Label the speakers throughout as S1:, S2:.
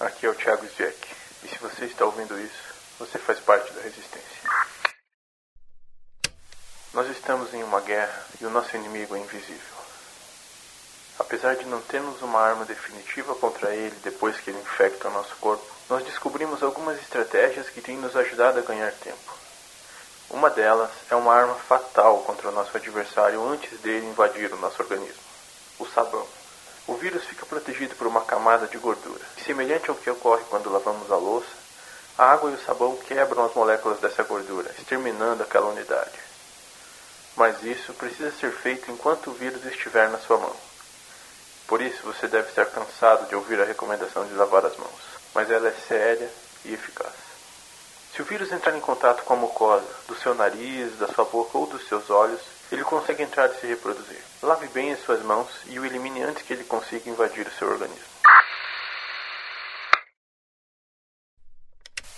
S1: Aqui é o Thiago Zieck. E se você está ouvindo isso, você faz parte da resistência. Nós estamos em uma guerra e o nosso inimigo é invisível. Apesar de não termos uma arma definitiva contra ele depois que ele infecta o nosso corpo, nós descobrimos algumas estratégias que têm nos ajudado a ganhar tempo. Uma delas é uma arma fatal contra o nosso adversário antes dele invadir o nosso organismo: o sabão. O vírus fica protegido por uma camada de gordura. Semelhante ao que ocorre quando lavamos a louça, a água e o sabão quebram as moléculas dessa gordura, exterminando aquela unidade. Mas isso precisa ser feito enquanto o vírus estiver na sua mão. Por isso você deve estar cansado de ouvir a recomendação de lavar as mãos, mas ela é séria e eficaz. Se o vírus entrar em contato com a mucosa do seu nariz, da sua boca ou dos seus olhos, ele consegue entrar e se reproduzir. Lave bem as suas mãos e o elimine antes que ele consiga invadir o seu organismo.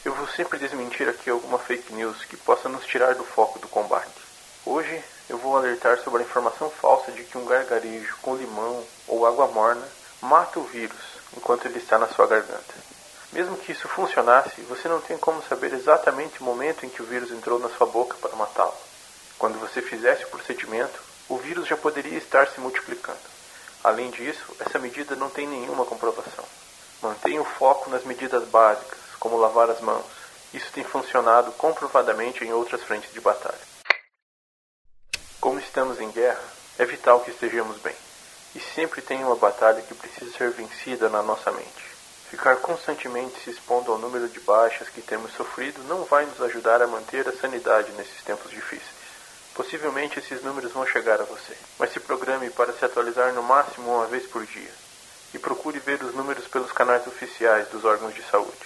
S1: Eu vou sempre desmentir aqui alguma fake news que possa nos tirar do foco do combate. Hoje eu vou alertar sobre a informação falsa de que um gargarejo com limão ou água morna mata o vírus enquanto ele está na sua garganta. Mesmo que isso funcionasse, você não tem como saber exatamente o momento em que o vírus entrou na sua boca para matá-lo. Quando você fizesse o procedimento, o vírus já poderia estar se multiplicando. Além disso, essa medida não tem nenhuma comprovação. Mantenha o foco nas medidas básicas, como lavar as mãos. Isso tem funcionado comprovadamente em outras frentes de batalha. Como estamos em guerra, é vital que estejamos bem. E sempre tem uma batalha que precisa ser vencida na nossa mente. Ficar constantemente se expondo ao número de baixas que temos sofrido não vai nos ajudar a manter a sanidade nesses tempos difíceis. Possivelmente esses números vão chegar a você, mas se programe para se atualizar no máximo uma vez por dia. E procure ver os números pelos canais oficiais dos órgãos de saúde.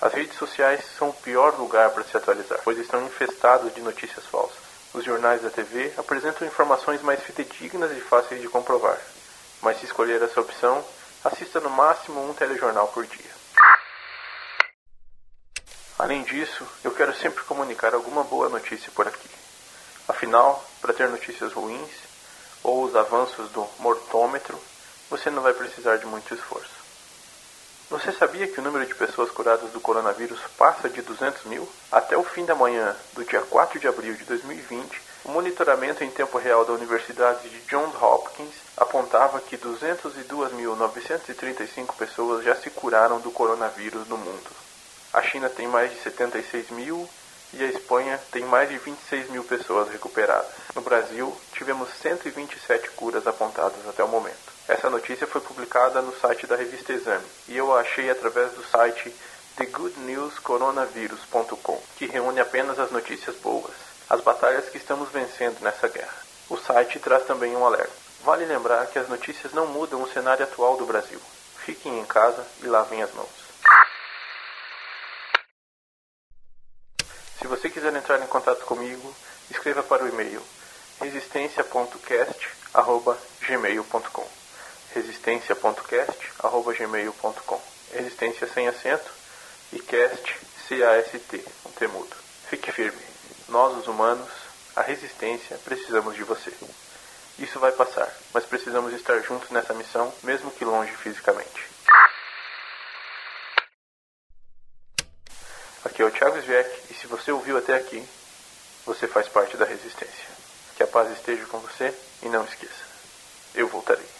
S1: As redes sociais são o pior lugar para se atualizar, pois estão infestados de notícias falsas. Os jornais da TV apresentam informações mais fidedignas e fáceis de comprovar. Mas se escolher essa opção, assista no máximo um telejornal por dia. Além disso, eu quero sempre comunicar alguma boa notícia por aqui. Afinal, para ter notícias ruins ou os avanços do mortômetro, você não vai precisar de muito esforço. Você sabia que o número de pessoas curadas do coronavírus passa de 200 mil? Até o fim da manhã do dia 4 de abril de 2020, o monitoramento em tempo real da Universidade de Johns apontava que 202.935 pessoas já se curaram do coronavírus no mundo. A China tem mais de 76 mil e a Espanha tem mais de 26 mil pessoas recuperadas. No Brasil, tivemos 127 curas apontadas até o momento. Essa notícia foi publicada no site da revista Exame e eu a achei através do site thegoodnewscoronavirus.com, que reúne apenas as notícias boas, as batalhas que estamos vencendo nessa guerra. O site traz também um alerta. Vale lembrar que as notícias não mudam o cenário atual do Brasil. Fiquem em casa e lavem as mãos. Se você quiser entrar em contato comigo, escreva para o e-mail resistencia.cast@gmail.com. resistencia.cast@gmail.com. Resistência sem acento e cast C A S T, um temudo. Fique firme. Nós os humanos, a resistência, precisamos de você. Isso vai passar, mas precisamos estar juntos nessa missão, mesmo que longe fisicamente. Aqui é o Thiago Zviek e se você ouviu até aqui, você faz parte da resistência. Que a paz esteja com você e não esqueça, eu voltarei.